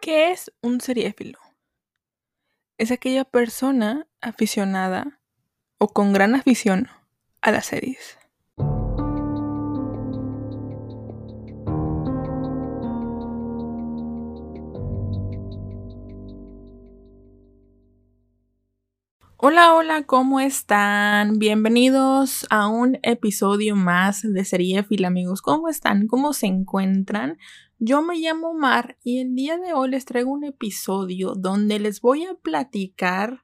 ¿Qué es un seriéfilo? Es aquella persona aficionada o con gran afición a las series. Hola, hola, ¿cómo están? Bienvenidos a un episodio más de Seriéfilo, amigos. ¿Cómo están? ¿Cómo se encuentran? Yo me llamo Mar y el día de hoy les traigo un episodio donde les voy a platicar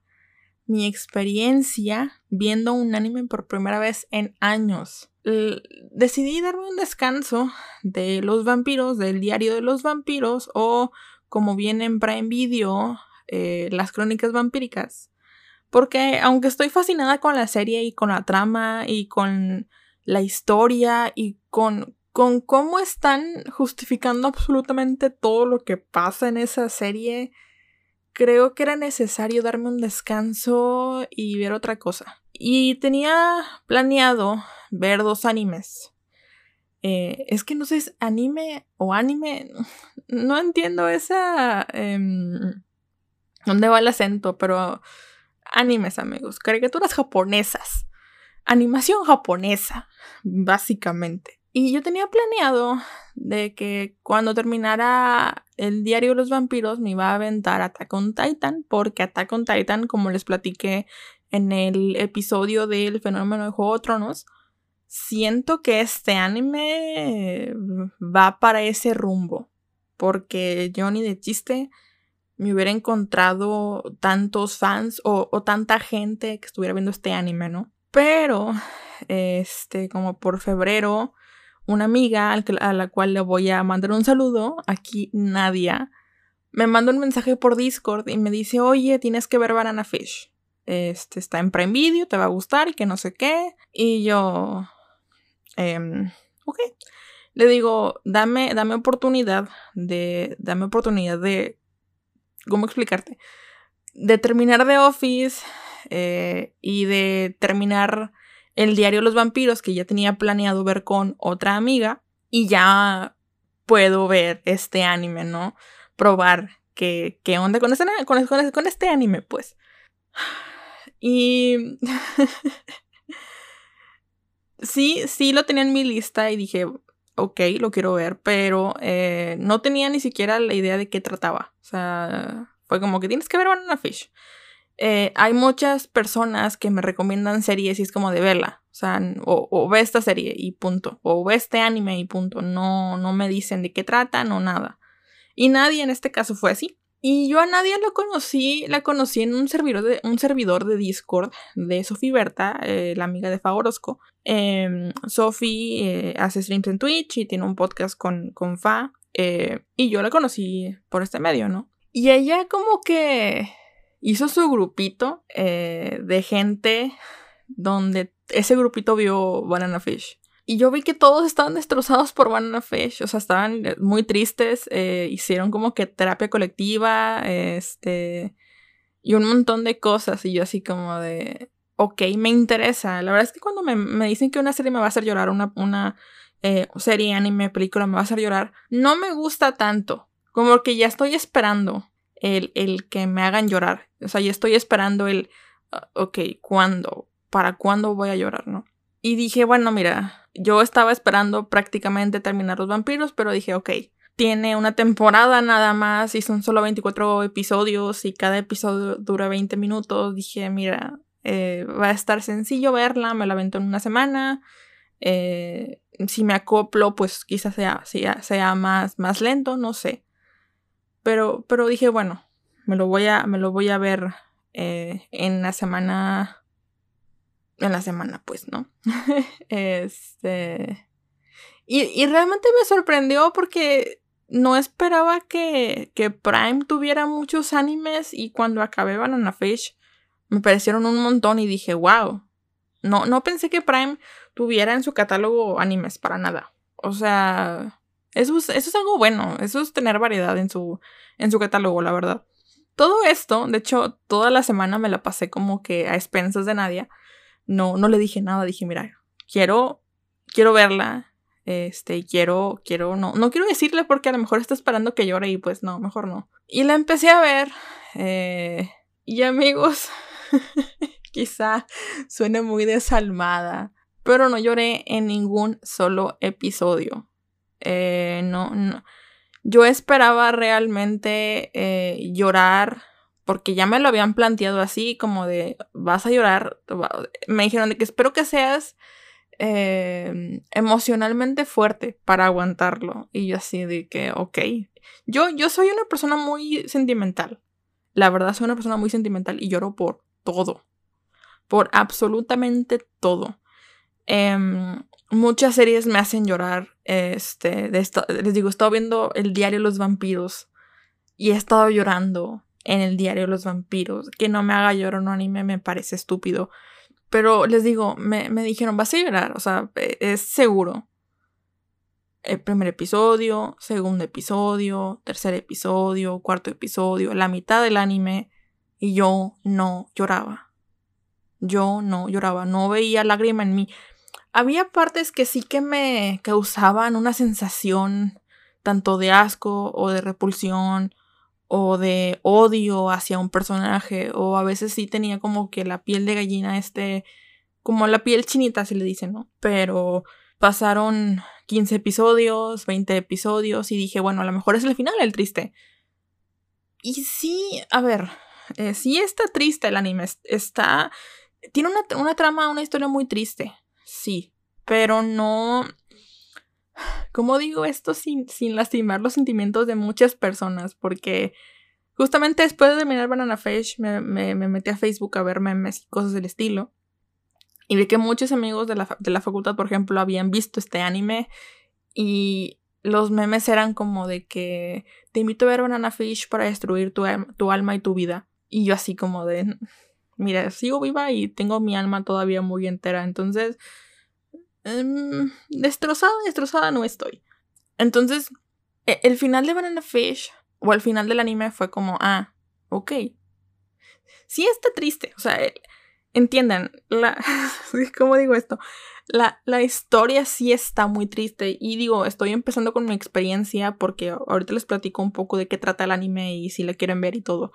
mi experiencia viendo un anime por primera vez en años. decidí darme un descanso de los vampiros, del diario de los vampiros o como viene en Prime Video, eh, las crónicas vampíricas. Porque aunque estoy fascinada con la serie y con la trama y con la historia y con con cómo están justificando absolutamente todo lo que pasa en esa serie, creo que era necesario darme un descanso y ver otra cosa. Y tenía planeado ver dos animes. Eh, es que no sé, anime o anime. No entiendo esa... Em, ¿Dónde va el acento? Pero animes, amigos. Caricaturas japonesas. Animación japonesa, básicamente. Y yo tenía planeado de que cuando terminara el diario de los vampiros me iba a aventar Attack on Titan, porque Attack on Titan, como les platiqué en el episodio del fenómeno de Juego de Tronos, siento que este anime va para ese rumbo, porque yo ni de chiste me hubiera encontrado tantos fans o, o tanta gente que estuviera viendo este anime, ¿no? Pero, este, como por febrero una amiga a la cual le voy a mandar un saludo, aquí Nadia, me manda un mensaje por Discord y me dice, oye, tienes que ver Banana Fish. Este está en Prime Video, te va a gustar y que no sé qué. Y yo, eh, ok. Le digo, dame, dame oportunidad de, dame oportunidad de, ¿cómo explicarte? De terminar The Office eh, y de terminar el diario Los Vampiros, que ya tenía planeado ver con otra amiga, y ya puedo ver este anime, ¿no? Probar qué, qué onda con este, con, con este anime, pues. Y... sí, sí lo tenía en mi lista y dije, ok, lo quiero ver, pero eh, no tenía ni siquiera la idea de qué trataba. O sea, fue como que tienes que ver Banana Fish. Eh, hay muchas personas que me recomiendan series y es como de verla. O sea, o, ve esta serie y punto. O ve este anime y punto. No, no me dicen de qué tratan o nada. Y nadie en este caso fue así. Y yo a nadie lo conocí, la conocí en un servidor de, un servidor de Discord de Sofi Berta, eh, la amiga de Favorosco. Eh, Sofi eh, hace streams en Twitch y tiene un podcast con, con Fa. y yo la conocí por este medio, ¿no? Y ella como que hizo su grupito eh, de gente donde ese grupito vio Banana Fish. Y yo vi que todos estaban destrozados por Banana Fish, o sea, estaban muy tristes, eh, hicieron como que terapia colectiva, este, y un montón de cosas, y yo así como de, ok, me interesa. La verdad es que cuando me, dicen que una serie me va a hacer llorar, una, una eh, serie, anime, película me va a hacer llorar, no me gusta tanto, como que ya estoy esperando el, el que me hagan llorar. O sea, ya estoy esperando el, ah, ok, ¿cuándo? ¿Para cuándo voy a llorar, no? Y dije, bueno, mira, yo estaba esperando prácticamente terminar los vampiros, pero dije, ok, tiene una temporada nada más y son solo 24 episodios y cada episodio dura 20 minutos. Dije, mira, eh, va a estar sencillo verla, me la vento en una semana. Eh, si me acoplo, pues quizás sea, sea, sea más, más lento, no sé. Pero, pero dije, bueno, me lo voy a, me lo voy a ver eh, en la semana. En la semana, pues, ¿no? este. Y, y, realmente me sorprendió porque no esperaba que, que Prime tuviera muchos animes y cuando acabé Banana Fish me parecieron un montón y dije, wow. No, no pensé que Prime tuviera en su catálogo animes para nada. O sea, eso es, algo bueno, eso es tener variedad en su, en su catálogo, la verdad. Todo esto, de hecho, toda la semana me la pasé como que a expensas de Nadia. No, no le dije nada, dije, mira, quiero, quiero verla. Este, quiero, quiero, no, no quiero decirle porque a lo mejor está esperando que llore y pues no, mejor no. Y la empecé a ver. Eh, y amigos, quizá suene muy desalmada, pero no lloré en ningún solo episodio. Eh, no, no. Yo esperaba realmente eh, llorar porque ya me lo habían planteado así, como de, vas a llorar. Me dijeron de que espero que seas eh, emocionalmente fuerte para aguantarlo. Y yo así de que, ok. Yo, yo soy una persona muy sentimental. La verdad, soy una persona muy sentimental y lloro por todo. Por absolutamente todo. Em, muchas series me hacen llorar. Este, de les digo, he estado viendo el diario Los Vampiros y he estado llorando en el diario Los Vampiros. Que no me haga llorar un anime me parece estúpido. Pero les digo, me, me dijeron, vas a llorar, o sea, e, es seguro. El primer episodio, segundo episodio, tercer episodio, cuarto episodio, la mitad del anime, y yo no lloraba. Yo no lloraba, no veía lágrima en mí. Había partes que sí que me causaban una sensación tanto de asco o de repulsión o de odio hacia un personaje o a veces sí tenía como que la piel de gallina este como la piel chinita se le dice, ¿no? Pero pasaron 15 episodios, 20 episodios y dije, bueno, a lo mejor es el final el triste. Y sí, a ver, eh, sí está triste el anime, está tiene una, una trama, una historia muy triste, sí, pero no ¿Cómo digo esto sin, sin lastimar los sentimientos de muchas personas? Porque justamente después de terminar Banana Fish me, me, metí a Facebook a ver memes y cosas del estilo. Y vi que muchos amigos de la, de la facultad, por ejemplo, habían visto este anime. Y los memes eran como de que te invito a ver Banana Fish para destruir tu, tu alma y tu vida. Y yo así como de, mira, sigo viva y tengo mi alma todavía muy entera. Entonces, Em, destrozada, destrozada no estoy. Entonces, e, el final de Banana Fish o el final del anime fue como, ah, ok. Sí está triste, o sea, entiendan, la, ¿cómo digo esto? La, la, historia sí está muy triste y digo, estoy empezando con mi experiencia porque ahorita les platico un poco de qué trata el anime y si la quieren ver y todo.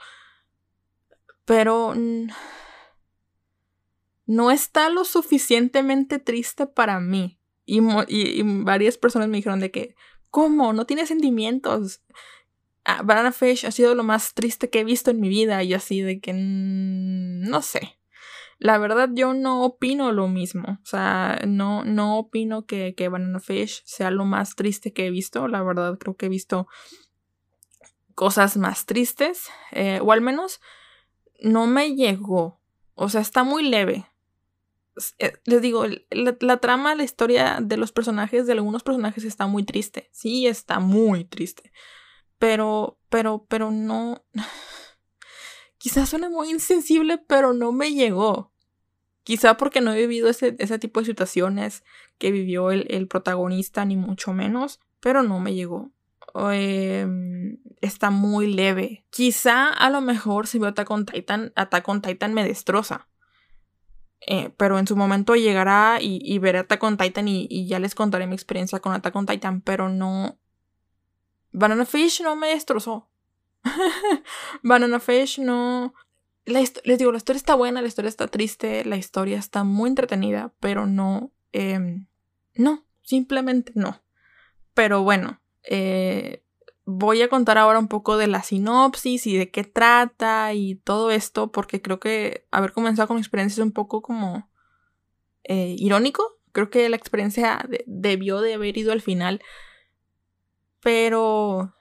Pero no está lo suficientemente triste para mí. Y, varias personas me dijeron de que, ¿cómo? No tiene sentimientos. Ah, Banana Fish ha sido lo más triste que he visto en mi vida y así de que no sé. La verdad yo no opino lo mismo. O sea, no, no opino que, que Banana Fish sea lo más triste que he visto. La verdad creo que he visto cosas más tristes. Eh, o al menos no me llegó. O sea, está muy leve. Eh, les digo, la, trama, la historia de los personajes, de algunos personajes está muy triste. Sí, está muy triste. Pero, pero, pero no. Quizás suena muy insensible, pero no me llegó. Quizá porque no he vivido ese, ese tipo de situaciones que vivió el, el, protagonista, ni mucho menos, pero no me llegó. Em, está muy leve. Quizá a lo mejor si veo Attack on Titan, Attack Titan me destroza. Eh, pero en su momento llegará y, veré Attack on Titan y, ya les contaré mi experiencia con Attack on Titan, pero no... Banana Fish no me destrozó. Banana Fish no... les digo, la historia está buena, la historia está triste, la historia está muy entretenida, pero no... Em, no, simplemente no. Pero bueno, eh, voy a contar ahora un poco de la sinopsis y de qué trata y todo esto, porque creo que haber comenzado con mi experiencia es un poco como eh, irónico. Creo que la experiencia debió de haber ido al final. Pero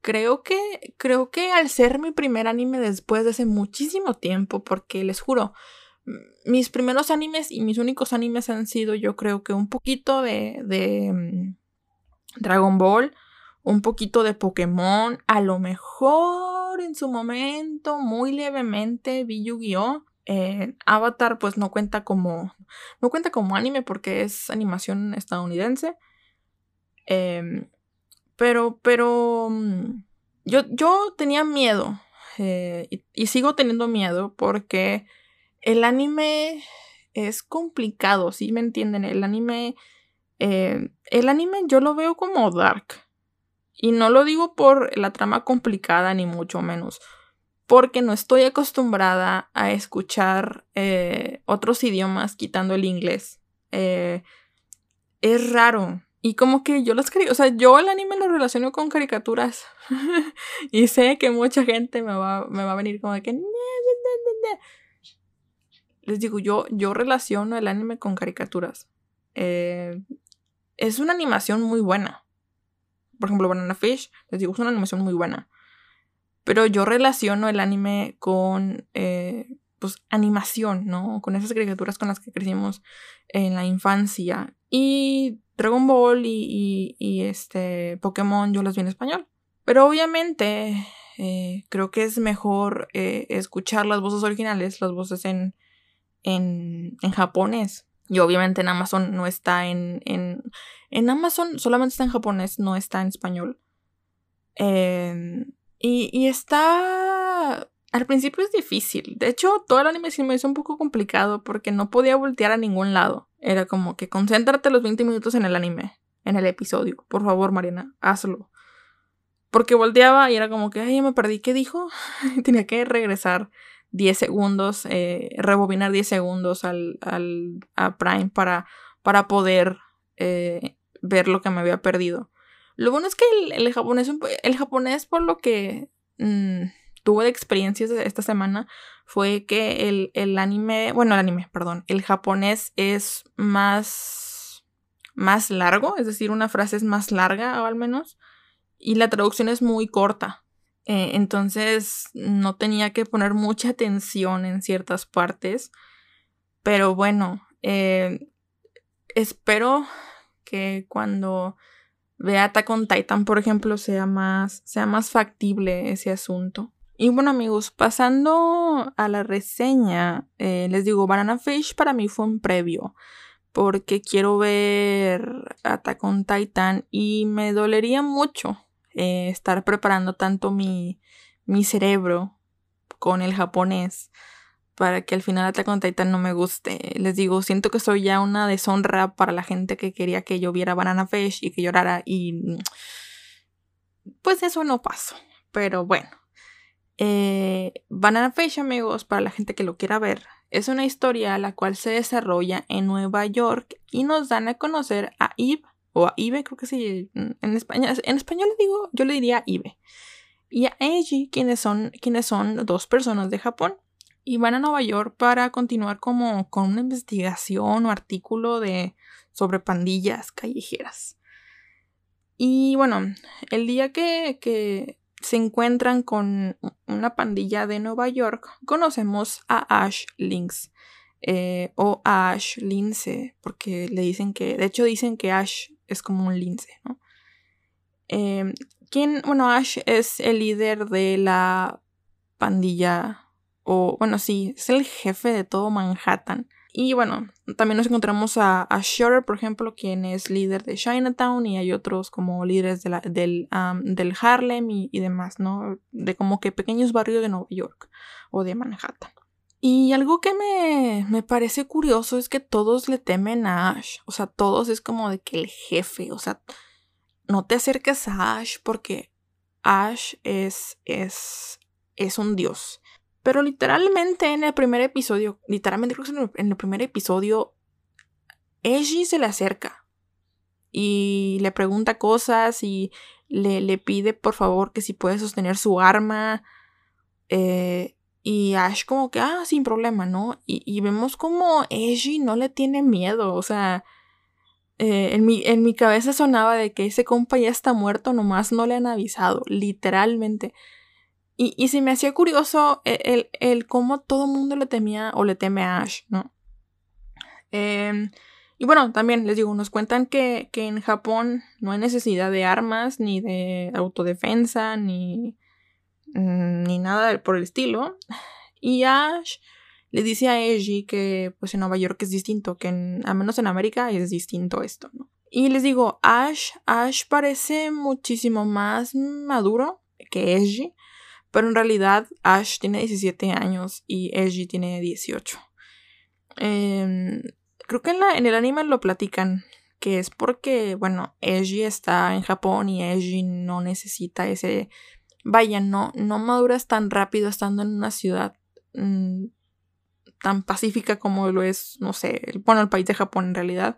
creo que creo que al ser mi primer anime después de hace muchísimo tiempo, porque les juro, mis primeros animes y mis únicos animes han sido yo creo que un poquito de, de mm, Dragon Ball, un poquito de Pokémon, a lo mejor en su momento, muy levemente, vi Yu-Gi-Oh! Eh, Avatar pues no cuenta como no cuenta como anime porque es animación estadounidense em, pero pero mm, yo, yo tenía miedo eh, y, sigo teniendo miedo porque el anime es complicado, ¿sí me entienden? El anime Eh, el anime yo lo veo como dark. Y no lo digo por la trama complicada, ni mucho menos. Porque no estoy acostumbrada a escuchar eh, otros idiomas quitando el inglés. Eh, es raro. Y como que yo las o sea, yo el anime lo relaciono con caricaturas. y sé que mucha gente me va, me va a venir como de que... Les digo, yo, yo relaciono el anime con caricaturas. Eh, es una animación muy buena. Por ejemplo, Banana Fish, les digo, es una animación muy buena. Pero yo relaciono el anime con, eh, pues, animación, ¿no? Con esas caricaturas con las que crecimos en la infancia. Y Dragon Ball y, y, este Pokémon yo las vi en español. Pero obviamente eh, creo que es mejor escuchar las voces originales, las voces en, en, en japonés. Y obviamente en Amazon no está en, en. Amazon solamente está en japonés, no está en español. Em, y, y está. Al principio es difícil. De hecho, todo el anime me hizo un poco complicado porque no podía voltear a ningún lado. Era como que concéntrate los 20 minutos en el anime, en el episodio. Por favor, Mariana, hazlo. Porque volteaba y era como que, ay, ya me perdí. ¿Qué dijo? Tenía que regresar 10 segundos, eh, rebobinar 10 segundos al, al, a Prime para, para poder eh, ver lo que me había perdido. Lo bueno es que el, japonés, el japonés por lo que mm, tuve de experiencias esta semana fue que el, el, anime, bueno, el anime, perdón, el japonés es más, más largo, es decir, una frase es más larga o al menos, y la traducción es muy corta. Eh, entonces no tenía que poner mucha atención en ciertas partes. Pero bueno, eh, espero que cuando vea Attack on Titan, por ejemplo, sea más, sea más factible ese asunto. Y bueno amigos, pasando a la reseña, eh, les digo, Banana Fish para mí fue un previo, porque quiero ver Attack on Titan y me dolería mucho eh, estar preparando tanto mi, mi cerebro con el japonés para que al final Attack on Titan no me guste. Les digo, siento que soy ya una deshonra para la gente que quería que yo viera Banana Fish y que llorara y pues eso no pasó. Pero bueno. Eh, Banana Fish, amigos, para la gente que lo quiera ver, es una historia la cual se desarrolla en Nueva York y nos dan a conocer a Eve, o a Ibe, creo que sí, en, España, en español le digo, yo le diría Ibe, y a Eiji, quienes son, quienes son dos personas de Japón, y van a Nueva York para continuar como con una investigación o artículo de, sobre pandillas callejeras. Y bueno, el día que, que se encuentran con una pandilla de Nueva York, conocemos a Ash Lynx, eh, o Ash Lince, porque le dicen que, de hecho dicen que Ash es como un lince, ¿no? Em, ¿quién? Bueno, Ash es el líder de la pandilla, o bueno, sí, es el jefe de todo Manhattan. Y bueno, también nos encontramos a, a por ejemplo, quien es líder de Chinatown, y hay otros como líderes de del, del, Harlem y, y demás, ¿no? De como que pequeños barrios de Nueva York o de Manhattan. Y algo que me, me, parece curioso es que todos le temen a Ash. O sea, todos es como de que el jefe. O sea, no te acerques a Ash porque Ash es, es, es un dios. Pero literalmente en el primer episodio, literalmente creo que en el, primer episodio, Eiji se le acerca y le pregunta cosas y le, le pide por favor que si puede sostener su arma. Eh, y Ash como que, ah, sin problema, ¿no? Y, vemos como Eiji no le tiene miedo, o sea, eh, en, mi, en mi cabeza sonaba de que ese compa ya está muerto, nomás no le han avisado, literalmente. Y, y se me hacía curioso el, el, cómo todo el mundo le temía o le teme a Ash, ¿no? Em, y bueno, también les digo, nos cuentan que, que en Japón no hay necesidad de armas, ni de autodefensa, ni Mm, ni nada por el estilo. Y Ash le dice a Eiji que pues en Nueva York es distinto, que en, al menos en América es distinto esto, ¿no? Y les digo, Ash, Ash parece muchísimo más maduro que Eiji, pero en realidad Ash tiene 17 años y Eiji tiene 18. Em, creo que en, la, en el anime lo platican, que es porque, bueno, Eiji está en Japón y Eiji no necesita ese... Vaya, no, no maduras tan rápido estando en una ciudad mm, tan pacífica como lo es, no sé, el, bueno, el país de Japón en realidad.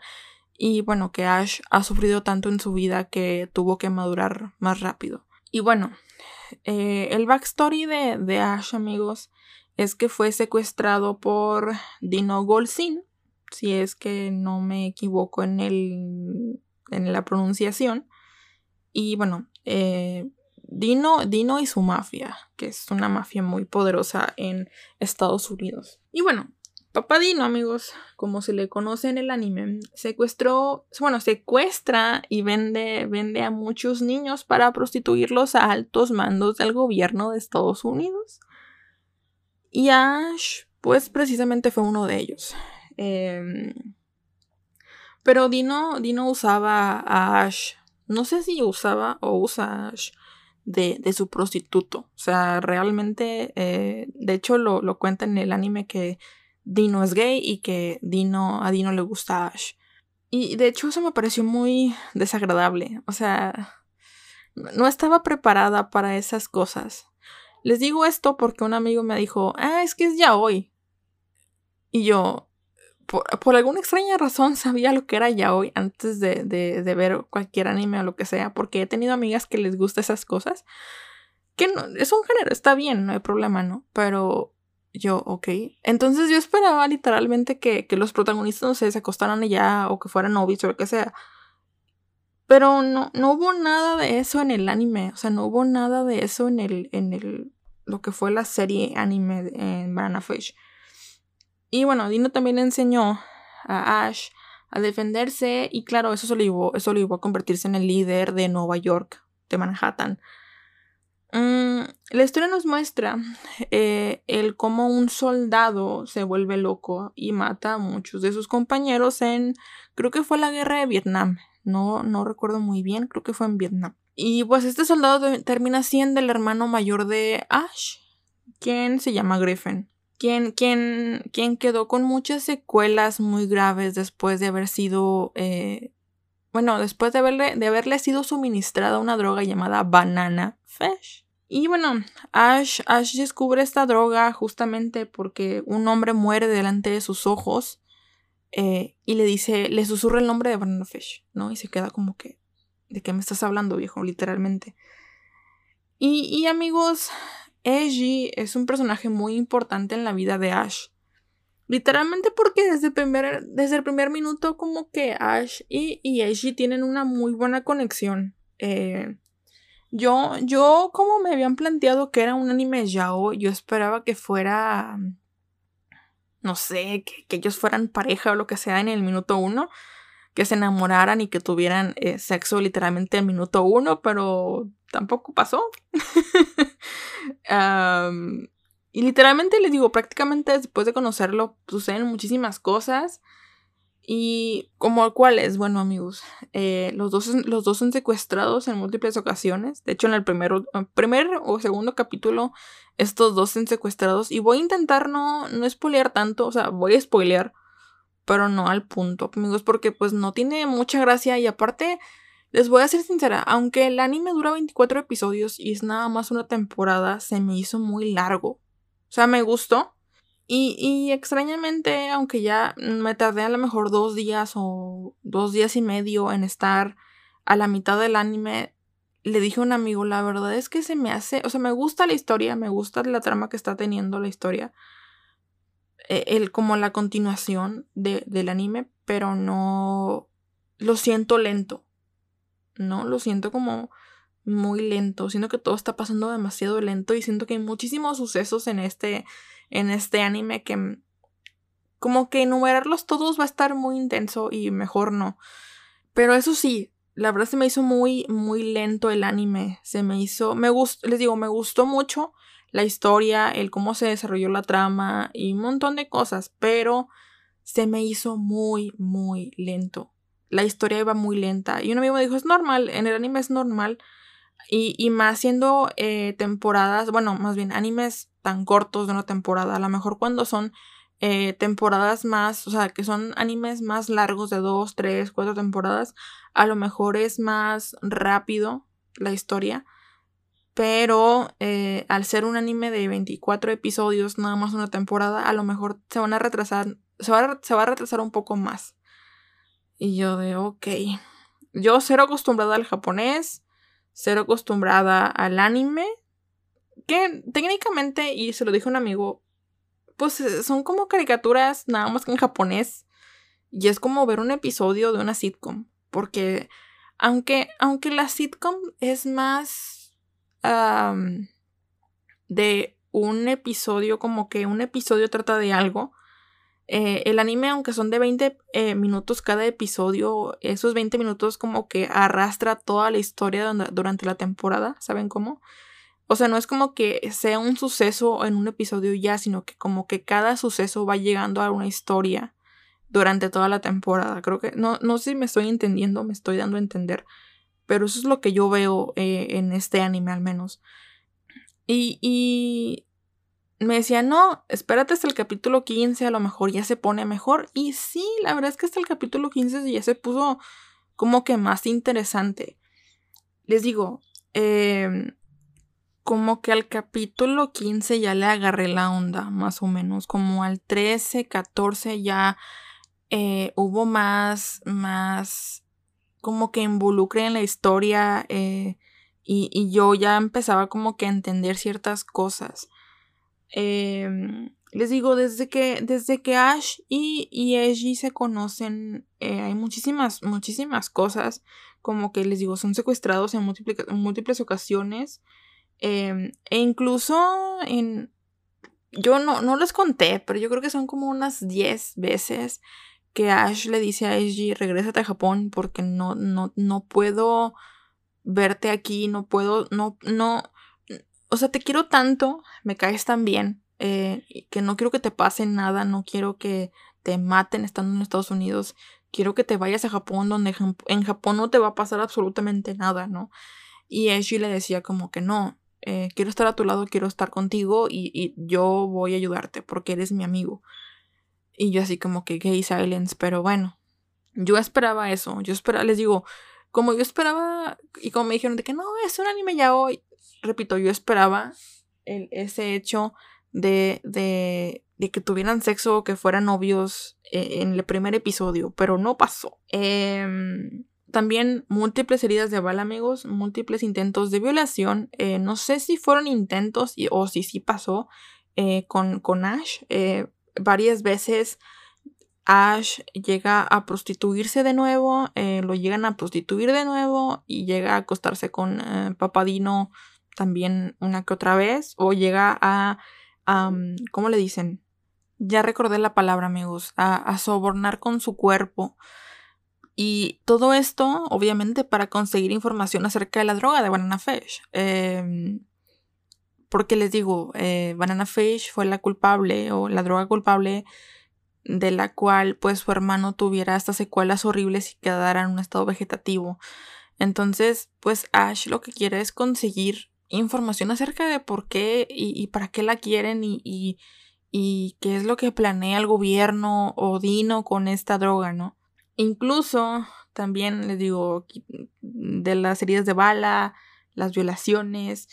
Y bueno, que Ash ha sufrido tanto en su vida que tuvo que madurar más rápido. Y bueno, eh, el backstory de, de, Ash, amigos, es que fue secuestrado por Dino Golsin, si es que no me equivoco en, el, en la pronunciación. Y bueno, eh, Dino, Dino y su mafia, que es una mafia muy poderosa en Estados Unidos. Y bueno, Papá Dino, amigos, como se le conoce en el anime, secuestró, bueno, secuestra y vende, vende a muchos niños para prostituirlos a altos mandos del gobierno de Estados Unidos. Y Ash, pues precisamente fue uno de ellos. Em, pero Dino, Dino usaba a Ash, no sé si usaba o usa a Ash de, su prostituto. O sea, realmente, eh, de hecho lo, lo cuenta en el anime que Dino es gay y que Dino, a Dino le gusta Ash. Y de hecho eso me pareció muy desagradable. O sea, no estaba preparada para esas cosas. Les digo esto porque un amigo me dijo, ah, es que es ya hoy. Y yo, por, alguna extraña razón, sabía lo que era ya hoy antes de, de, de, ver cualquier anime o lo que sea, porque he tenido amigas que les gusta esas cosas. Que no, es un género, está bien, no hay problema, ¿no? Pero yo, ok. Entonces yo esperaba literalmente que, que los protagonistas, no sé, se acostaran ya o que fueran novios o lo que sea. Pero no, no hubo nada de eso en el anime. O sea, no hubo nada de eso en el, en el, lo que fue la serie anime en Banana Fish. Y bueno, Dino también enseñó a Ash a defenderse y claro, eso, eso lo llevó a convertirse en el líder de Nueva York, de Manhattan. Mm, la historia nos muestra eh, el cómo un soldado se vuelve loco y mata a muchos de sus compañeros en, creo que fue la guerra de Vietnam, no, no recuerdo muy bien, creo que fue en Vietnam. Y pues este soldado termina siendo el hermano mayor de Ash, quien se llama Griffin, quien, quien, quien quedó con muchas secuelas muy graves después de haber sido, eh, bueno, después de haberle, de haberle sido suministrada una droga llamada Banana Fish. Y bueno, Ash, descubre esta droga justamente porque un hombre muere delante de sus ojos eh, y le dice, le susurra el nombre de Banana Fish, ¿no? Y se queda como que, ¿de qué me estás hablando, viejo? Literalmente. Y, y amigos, Eiji es un personaje muy importante en la vida de Ash. Literalmente porque desde el primer, desde el primer minuto como que Ash y, y tienen una muy buena conexión. Eh, yo, yo, como me habían planteado que era un anime yao, yo esperaba que fuera. No sé, que, ellos fueran pareja o lo que sea en el minuto uno. Que se enamoraran y que tuvieran eh, sexo literalmente en minuto uno, pero tampoco pasó. y literalmente les digo, prácticamente después de conocerlo suceden muchísimas cosas. Y como cuáles, bueno amigos, eh, los, dos, los dos son secuestrados en múltiples ocasiones. De hecho, en el primero, primer o segundo capítulo, estos dos son secuestrados. Y voy a intentar no, no spoilear tanto, o sea, voy a spoilear, pero no al punto, amigos, porque pues no tiene mucha gracia. Y aparte, les voy a ser sincera, aunque el anime dura 24 episodios y es nada más una temporada, se me hizo muy largo. O sea, me gustó, y, extrañamente, aunque ya me tardé a lo mejor dos días o dos días y medio en estar a la mitad del anime, le dije a un amigo, la verdad es que se me hace, o sea, me gusta la historia, me gusta la trama que está teniendo la historia, e, el, como la continuación de, del anime, pero no lo siento lento, ¿no? Lo siento como muy lento, siento que todo está pasando demasiado lento y siento que hay muchísimos sucesos en este en este anime que mm, como que enumerarlos todos va a estar muy intenso y mejor no. Pero eso sí, la verdad se me hizo muy muy lento el anime, se me hizo me gustó, les digo, me gustó mucho la historia, el cómo se desarrolló la trama y un montón de cosas, pero se me hizo muy muy lento. La historia iba muy lenta y un amigo me dijo, "Es normal, en el anime es normal." Y, y más siendo eh, temporadas, bueno, más bien animes tan cortos de una temporada. A lo mejor cuando son eh, temporadas más, o sea, que son animes más largos de dos, tres, cuatro temporadas, a lo mejor es más rápido la historia. Pero eh, al ser un anime de 24 episodios, nada más una temporada, a lo mejor se van a retrasar, se va se va a retrasar un poco más. Y yo de, ok. Yo cero acostumbrada al japonés, cero acostumbrada al anime, que técnicamente, y se lo dije un amigo, pues eh, son como caricaturas nada más que en japonés. Y es como ver un episodio de una sitcom. Porque aunque, aunque la sitcom es más de un episodio, como que un episodio trata de algo. Eh, el anime, aunque son de 20 eh, minutos cada episodio, esos 20 minutos como que arrastra toda la historia durante la temporada, ¿saben cómo? O sea, no es como que sea un suceso en un episodio ya, sino que como que cada suceso va llegando a una historia durante toda la temporada. Creo que, no, no sé si me estoy entendiendo, me estoy dando a entender, pero eso es lo que yo veo eh, en este anime al menos. Y, y me decía, no, espérate hasta el capítulo 15, a lo mejor ya se pone mejor. Y sí, la verdad es que hasta el capítulo 15 ya se puso como que más interesante. Les digo, eh, como que al capítulo 15 ya le agarré la onda, más o menos. Como al 13, 14 ya eh, hubo más, más, como que involucre en la historia eh, y, yo ya empezaba como que a entender ciertas cosas. Em, les digo, desde que, desde que Ash y, y se conocen, eh, hay muchísimas, muchísimas cosas. Como que les digo, son secuestrados en múltiples, múltiples ocasiones. Em, e incluso en... Yo no, no les conté, pero yo creo que son como unas 10 veces que Ash le dice a Eiji, regrésate a Japón porque no, no, no puedo verte aquí, no puedo, no, no, o sea, te quiero tanto, me caes tan bien, eh, que no quiero que te pase nada, no quiero que te maten estando en Estados Unidos, quiero que te vayas a Japón, donde en Japón no te va a pasar absolutamente nada, ¿no? Y Eiji le decía como que no, eh, quiero estar a tu lado, quiero estar contigo y, yo voy a ayudarte porque eres mi amigo. Y yo así como que gay silence, pero bueno, yo esperaba eso, yo esperaba, les digo, como yo esperaba y como me dijeron de que no, es un anime ya hoy, repito, yo esperaba el, ese hecho de, de, que tuvieran sexo o que fueran novios eh, en el primer episodio, pero no pasó. Eh, también múltiples heridas de bala, amigos, múltiples intentos de violación. Eh, no sé si fueron intentos o si sí pasó eh, con, con, Ash. Varias veces Ash llega a prostituirse de nuevo, lo llegan a prostituir de nuevo y llega a acostarse con Papadino también una que otra vez. O llega a, ¿cómo le dicen? Ya recordé la palabra, amigos, a, sobornar con su cuerpo. Y todo esto, obviamente, para conseguir información acerca de la droga de Banana Fish. Em, porque les digo, eh, Banana Fish fue la culpable o la droga culpable de la cual pues su hermano tuviera estas secuelas horribles y quedara en un estado vegetativo. Entonces, pues Ash lo que quiere es conseguir información acerca de por qué y, para qué la quieren y, y, qué es lo que planea el gobierno o Dino con esta droga, ¿no? Incluso también les digo de las heridas de bala, las violaciones,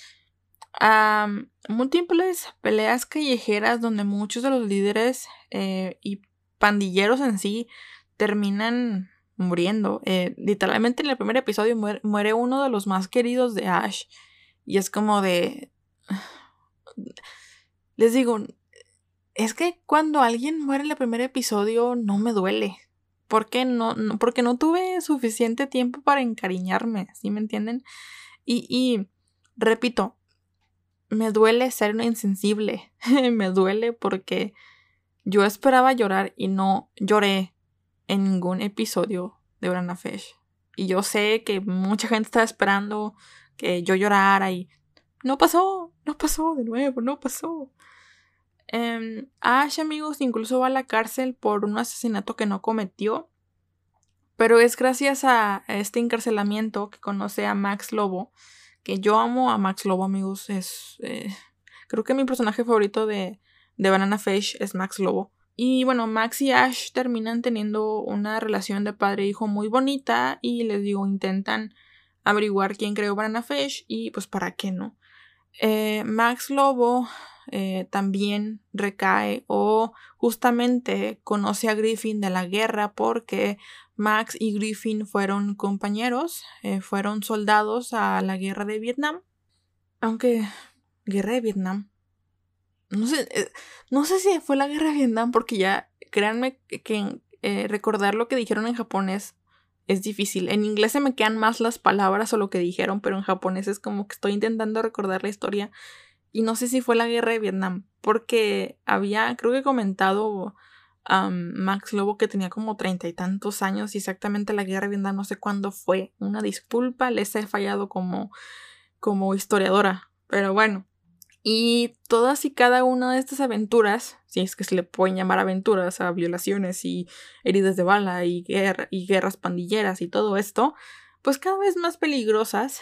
múltiples peleas callejeras donde muchos de los líderes eh, y pandilleros en sí terminan muriendo. Eh, literalmente en el primer episodio muere, uno de los más queridos de Ash. Y es como de... Les digo, es que cuando alguien muere en el primer episodio no me duele. Porque no, no, porque no tuve suficiente tiempo para encariñarme, ¿sí me entienden? Y, y repito, me duele ser insensible, me duele porque yo esperaba llorar y no lloré en ningún episodio de Brana Fish. Y yo sé que mucha gente está esperando que yo llorara y no pasó, no pasó de nuevo, no pasó. Eh, Ash, amigos, incluso va a la cárcel por un asesinato que no cometió. Pero es gracias a este encarcelamiento que conoce a Max Lobo. Que yo amo a Max Lobo, amigos. Es. Eh, creo que mi personaje favorito de, de Banana Fish es Max Lobo. Y bueno, Max y Ash terminan teniendo una relación de padre e hijo muy bonita y les digo, intentan averiguar quién creó Banana Fish y pues para qué no. Eh, Max Lobo eh, también recae o justamente conoce a Griffin de la guerra porque Max y Griffin fueron compañeros, eh, fueron soldados a la guerra de Vietnam. Aunque, guerra de Vietnam. No sé, no sé si fue la guerra de Vietnam porque ya, créanme que recordar lo que dijeron en japonés es difícil. En inglés se me quedan más las palabras o lo que dijeron, pero en japonés es como que estoy intentando recordar la historia. Y no sé si fue la guerra de Vietnam, porque había, creo que comentado Max Lobo que tenía como treinta y tantos años y exactamente la guerra de Vietnam no sé cuándo fue. Una disculpa, les he fallado como, como historiadora. Pero bueno, y todas y cada una de estas aventuras, si es que se le pueden llamar aventuras a violaciones y heridas de bala y, y guerras pandilleras y todo esto, pues cada vez más peligrosas.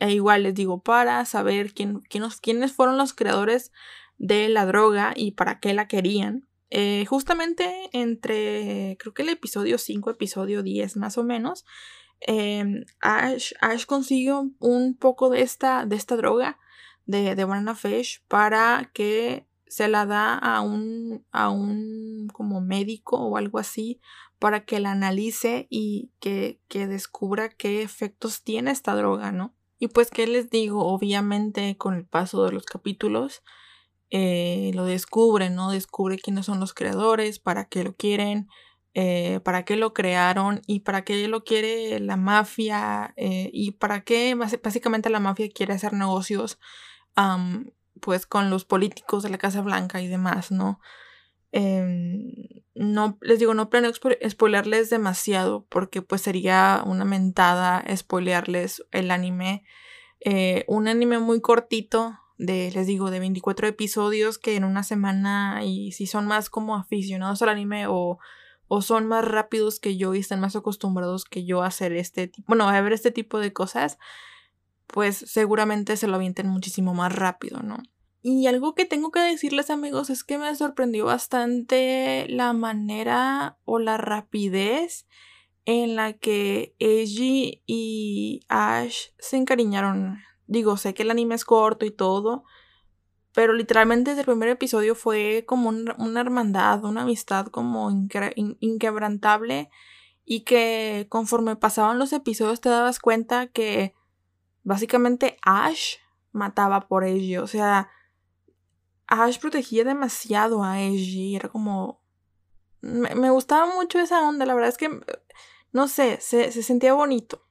E igual les digo, para saber quién, quiénes fueron los creadores de la droga y para qué la querían. Eh, justamente entre, creo que el episodio 5, episodio 10 más o menos, eh, Ash, Ash consiguió un poco de esta, de esta droga de, de Banana Fish para que se la da a un, a un como médico o algo así para que la analice y que, que descubra qué efectos tiene esta droga, ¿no? Y pues, ¿qué les digo? Obviamente, con el paso de los capítulos, eh, lo descubre, ¿no? Descubre quiénes son los creadores, para qué lo quieren, eh, para qué lo crearon y para qué lo quiere la mafia eh, y para qué básicamente la mafia quiere hacer negocios pues con los políticos de la Casa Blanca y demás, ¿no? Em, no les digo, no planeo spoilerles demasiado porque pues sería una mentada spoilearles el anime. Eh, un anime muy cortito de, les digo, de 24 episodios que en una semana y si son más como aficionados al anime o, o son más rápidos que yo y están más acostumbrados que yo a hacer este tipo, bueno, a ver este tipo de cosas, pues seguramente se lo avienten muchísimo más rápido, ¿no? Y algo que tengo que decirles amigos es que me sorprendió bastante la manera o la rapidez en la que Eiji y Ash se encariñaron. Digo, sé que el anime es corto y todo, pero literalmente desde el primer episodio fue como una hermandad, una amistad como inquebrantable y que conforme pasaban los episodios te dabas cuenta que básicamente Ash mataba por ella. O sea, Ash protegía demasiado a Eiji. Era como. Me, gustaba mucho esa onda. La verdad es que. No sé, se, sentía bonito.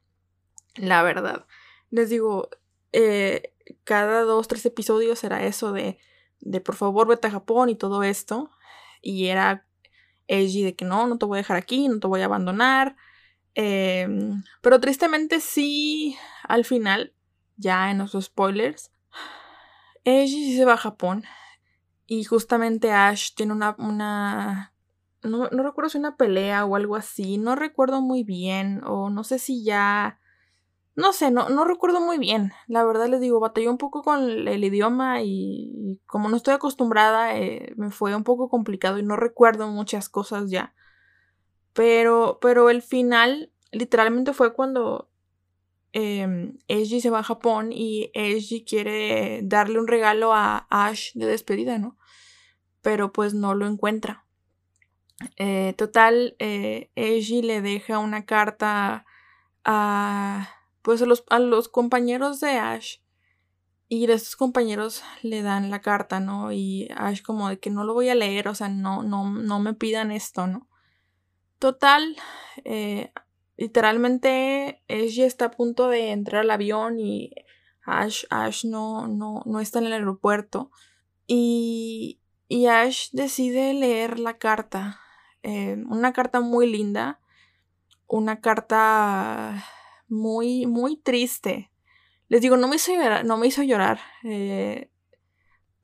La verdad. Les digo, eh, cada dos, tres episodios era eso de, de por favor vete a Japón y todo esto. Y era Eiji de que no, no te voy a dejar aquí, no te voy a abandonar. Em, pero tristemente sí, al final, ya en los spoilers, Eiji se va a Japón. Y justamente Ash tiene una... una no, no recuerdo si una pelea o algo así. No recuerdo muy bien. O no sé si ya... No sé, no, no recuerdo muy bien. La verdad les digo, batallé un poco con el, idioma y, como no estoy acostumbrada, eh, me fue un poco complicado y no recuerdo muchas cosas ya. Pero, pero el final literalmente fue cuando eh, se va a Japón y Eiji quiere darle un regalo a Ash de despedida, ¿no? Pero pues no lo encuentra. Eh, total, eh, le deja una carta a, pues a los, a los compañeros de Ash y de estos compañeros le dan la carta, ¿no? Y Ash como de que no lo voy a leer, o sea, no, no, no me pidan esto, ¿no? Total, eh, literalmente Ash está a punto de entrar al avión y Ash, Ash no, no, no está en el aeropuerto. Y, y Ash decide leer la carta. Eh, una carta muy linda. Una carta muy, muy triste. Les digo, no me hizo llorar. No me hizo llorar eh,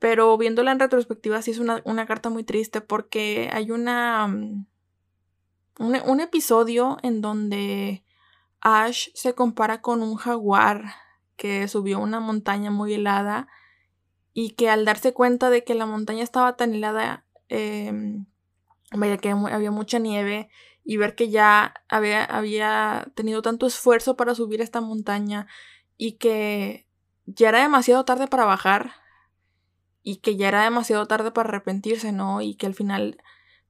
pero viéndola en retrospectiva, sí es una, una carta muy triste porque hay una mm, un, episodio en donde Ash se compara con un jaguar que subió una montaña muy helada y que al darse cuenta de que la montaña estaba tan helada, vaya que había mucha nieve y ver que ya había, había tenido tanto esfuerzo para subir esta montaña y que ya era demasiado tarde para bajar y que ya era demasiado tarde para arrepentirse, ¿no? Y que al final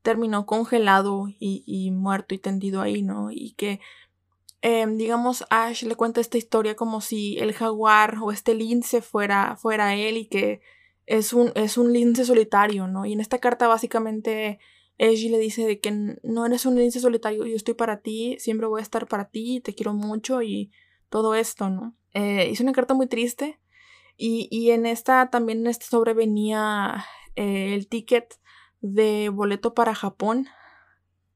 terminó congelado y, muerto y tendido ahí, ¿no? Y que, em, digamos, Ash le cuenta esta historia como si el jaguar o este lince fuera, fuera él y que es un, es un lince solitario, ¿no? Y en esta carta básicamente Eiji le dice de que no eres un lince solitario, yo estoy para ti, siempre voy a estar para ti, te quiero mucho y todo esto, ¿no? Eh, es una carta muy triste y, en esta también en este sobre venía eh, el ticket de boleto para Japón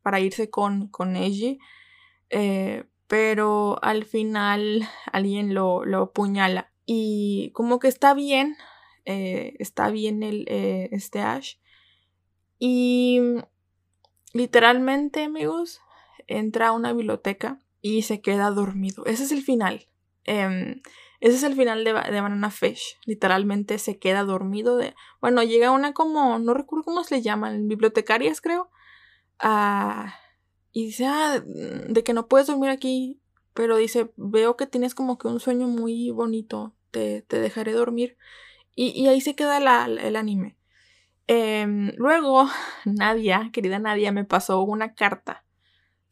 para irse con, con Eiji, eh, pero al final alguien lo, lo apuñala y como que está bien, está bien el, este Ash y literalmente, amigos, entra a una biblioteca y se queda dormido. Ese es el final. Em, ese es el final de, Banana Fish. Literalmente se queda dormido. De, bueno, llega una como, no recuerdo cómo se le llaman, bibliotecarias creo. Y dice, ah, de que no puedes dormir aquí. Pero dice, veo que tienes como que un sueño muy bonito. Te, te dejaré dormir. Y, ahí se queda el anime. Em, luego, Nadia, querida Nadia, me pasó una carta.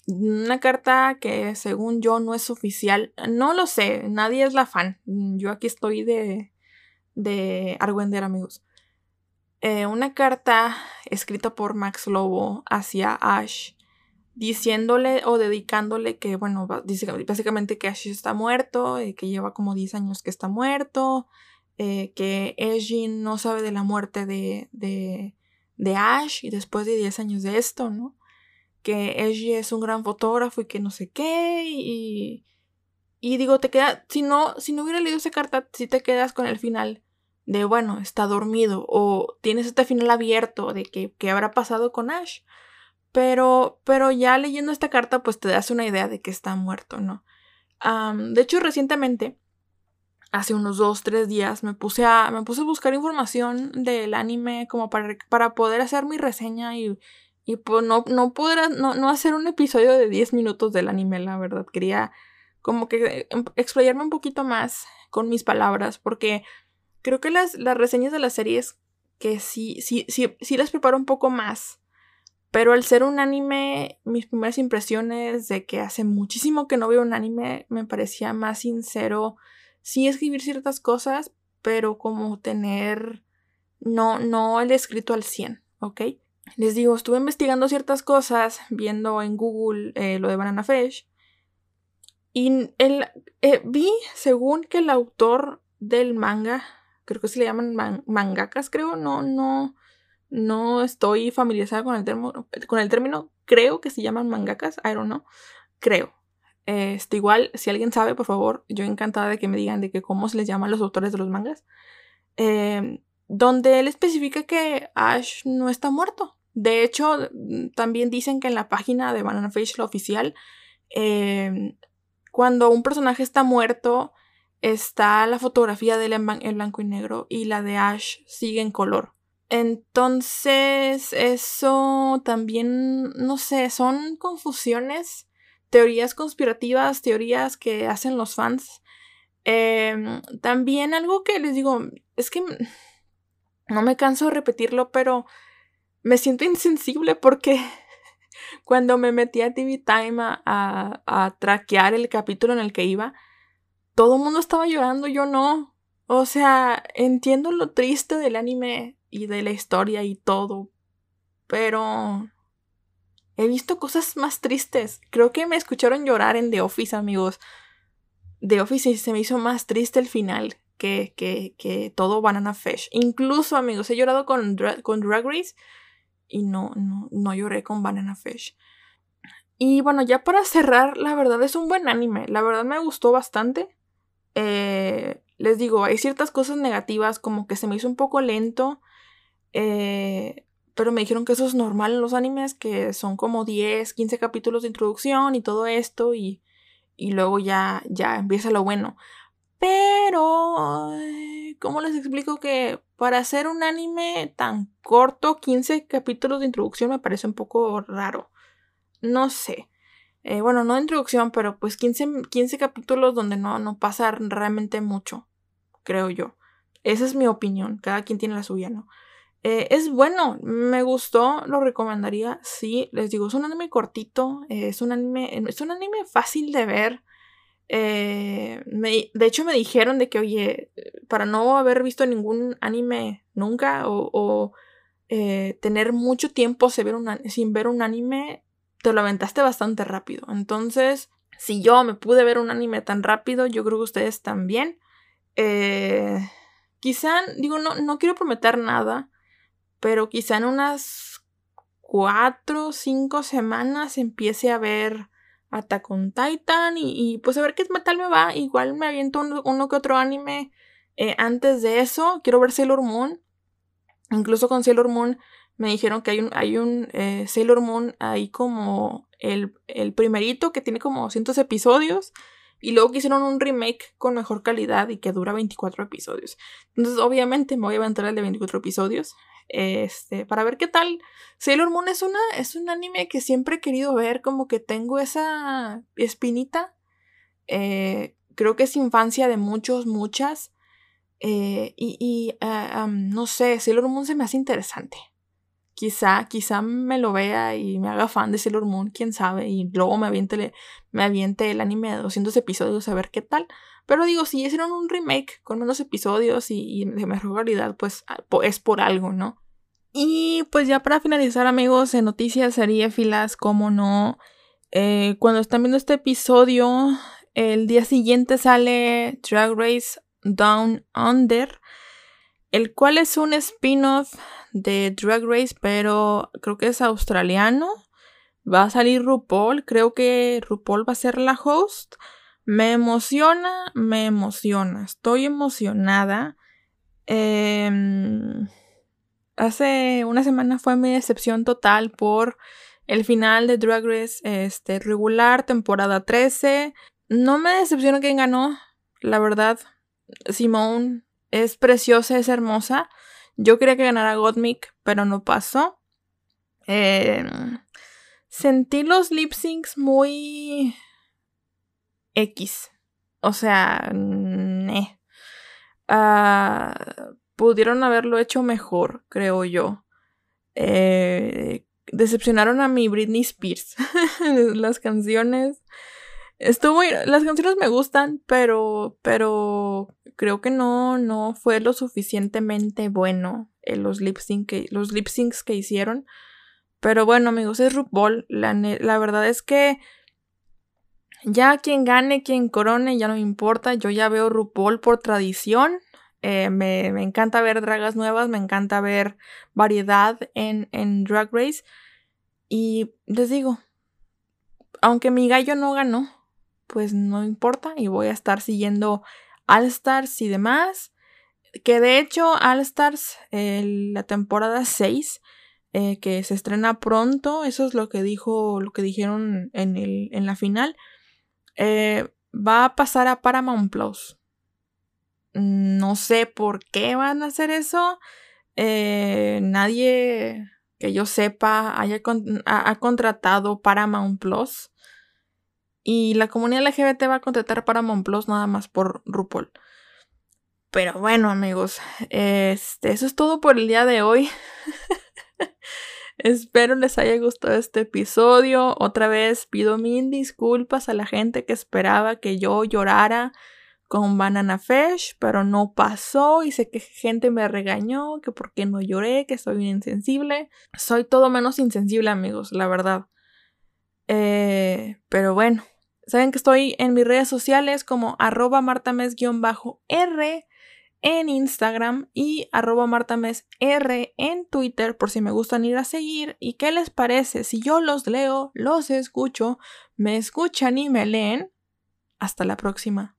Una carta que según yo no es oficial. No lo sé, nadie es la fan. Yo aquí estoy de, de Argüender, amigos. Eh, una carta escrita por Max Lobo hacia Ash, diciéndole o dedicándole que, bueno, básicamente que Ash está muerto, y que lleva como 10 años que está muerto, eh, que Ejin no sabe de la muerte de, de, de, Ash y después de 10 años de esto, ¿no? Que Ejin es un gran fotógrafo y que no sé qué y... Y digo, te queda, si no, si no hubiera leído esa carta, si te quedas con el final de, bueno, está dormido o tienes este final abierto de que, qué habrá pasado con Ash. Pero, pero ya leyendo esta carta, pues te das una idea de que está muerto, ¿no? de hecho, recientemente hace unos dos, tres días me puse a, me puse a buscar información del anime como para, para poder hacer mi reseña y, y pues no, no poder, no, no hacer un episodio de 10 minutos del anime, la verdad. Quería como que em, explayarme un poquito más con mis palabras porque creo que las, las reseñas de las series que sí, sí, sí, sí las preparo un poco más. Pero al ser un anime, mis primeras impresiones de que hace muchísimo que no veo un anime me parecía más sincero sí escribir ciertas cosas, pero como tener, no, no el escrito al 100, ¿ok? Les digo, estuve investigando ciertas cosas, viendo en Google eh, lo de Banana Fish. Y el, eh, vi, según que el autor del manga, creo que se le llaman mangakas, creo, no, no, no estoy familiarizada con el, término, con el término, creo que se llaman mangakas, I don't know, creo. Este, igual, si alguien sabe, por favor, yo encantada de que me digan de que cómo se les llaman los autores de los mangas. Em, donde él especifica que Ash no está muerto. De hecho, también dicen que en la página de Banana Fish, la oficial, em, cuando un personaje está muerto, está la fotografía de él en blanco y negro y la de Ash sigue en color. Entonces, eso también, no sé, son confusiones teorías conspirativas, teorías que hacen los fans. Em, también algo que les digo, es que no me canso de repetirlo, pero me siento insensible porque cuando me metí a TV Time a, a, traquear el capítulo en el que iba, todo el mundo estaba llorando, yo no. O sea, entiendo lo triste del anime y de la historia y todo, pero He visto cosas más tristes. Creo que me escucharon llorar en The Office, amigos. The Office se me hizo más triste el final que, que, que todo Banana Fish. Incluso, amigos, he llorado con, con Drag Race y no, no, no lloré con Banana Fish. Y bueno, ya para cerrar, la verdad es un buen anime. La verdad me gustó bastante. Eh, les digo, hay ciertas cosas negativas, como que se me hizo un poco lento. Eh, pero me dijeron que eso es normal en los animes, que son como 10, 15 capítulos de introducción y todo esto y, y luego ya, ya empieza lo bueno. Pero ¿cómo les explico que para hacer un anime tan corto, 15 capítulos de introducción me parece un poco raro? No sé. Eh, bueno, no de introducción, pero pues 15, 15 capítulos donde no, no pasa realmente mucho, creo yo. Esa es mi opinión, cada quien tiene la suya, ¿no? Eh, es bueno, me gustó, lo recomendaría, sí, les digo, es un anime cortito, eh, es un anime, es un anime fácil de ver. Eh, de hecho me dijeron de que, oye, para no haber visto ningún anime nunca o, tener mucho tiempo sin ver, un, anime, te lo aventaste bastante rápido. Entonces, si yo me pude ver un anime tan rápido, yo creo que ustedes también. quizá, digo, no, no quiero prometer nada pero quizá en unas cuatro o cinco semanas empiece a ver Attack on Titan y, pues a ver qué tal me va. Igual me aviento uno, que otro anime eh, antes de eso. Quiero ver Sailor Moon. Incluso con Sailor Moon me dijeron que hay un, hay un eh, Sailor Moon ahí como el, el, primerito que tiene como cientos episodios. Y luego que hicieron un remake con mejor calidad y que dura 24 episodios. Entonces, obviamente, me voy a aventar el de 24 episodios. Este, para ver qué tal. Sailor Moon es una, es un anime que siempre he querido ver, como que tengo esa espinita. Eh, creo que es infancia de muchos, muchas. Eh, y, ah, no sé, Sailor Moon se me hace interesante. Quizá, quizá me lo vea y me haga fan de Sailor Moon, quién sabe, y luego me aviente, me aviente el anime de 200 episodios a ver qué tal. Pero digo, si hicieron un remake con menos episodios y, de mejor calidad, pues ah, es por algo, ¿no? Y pues ya para finalizar, amigos, en noticias filas, como no, eh, cuando están viendo este episodio, el día siguiente sale Drag Race Down Under, el cual es un spin-off de Drag Race, pero creo que es australiano. Va a salir RuPaul, creo que RuPaul va a ser la host. Me emociona, me emociona. Estoy emocionada. Em, hace una semana fue mi decepción total por el final de Drag Race este, regular, temporada 13. No me decepciona quién ganó, la verdad. Simone es preciosa, es hermosa. Yo quería que ganara Gottmik, pero no pasó. Em, sentí los lip syncs muy X. O sea, ah, pudieron haberlo hecho mejor, creo yo. Eh, decepcionaron a mi Britney Spears. las canciones. Estuvo. Las canciones me gustan, pero. Pero. Creo que no. No fue lo suficientemente bueno. En los lip que, los lip syncs que hicieron. Pero bueno, amigos, es RuPaul. La, la verdad es que ya quien gane, quien corone, ya no me importa. Yo ya veo RuPaul por tradición. Eh, me, encanta ver dragas nuevas, me encanta ver variedad en, en Drag Race. Y les digo, aunque mi gallo no ganó, pues no importa y voy a estar siguiendo All Stars y demás. Que de hecho All Stars, la temporada 6, eh, que se estrena pronto, eso es lo que dijo, lo que dijeron en, el, en la final. Eh, va a pasar a Paramount Plus. No sé por qué van a hacer eso. Eh, nadie que yo sepa haya ha, contratado Paramount Plus. Y la comunidad LGBT va a contratar Paramount Plus nada más por RuPaul. Pero bueno, amigos, este, eso es todo por el día de hoy. Espero les haya gustado este episodio. Otra vez pido mil disculpas a la gente que esperaba que yo llorara con Banana Fish, pero no pasó y sé que gente me regañó, que por qué no lloré, que soy insensible. Soy todo menos insensible, amigos, la verdad. Eh, pero bueno, saben que estoy en mis redes sociales como arroba martames-r en Instagram y arroba martamesr en Twitter por si me gustan ir a seguir. ¿Y qué les parece si yo los leo, los escucho, me escuchan y me leen? Hasta la próxima.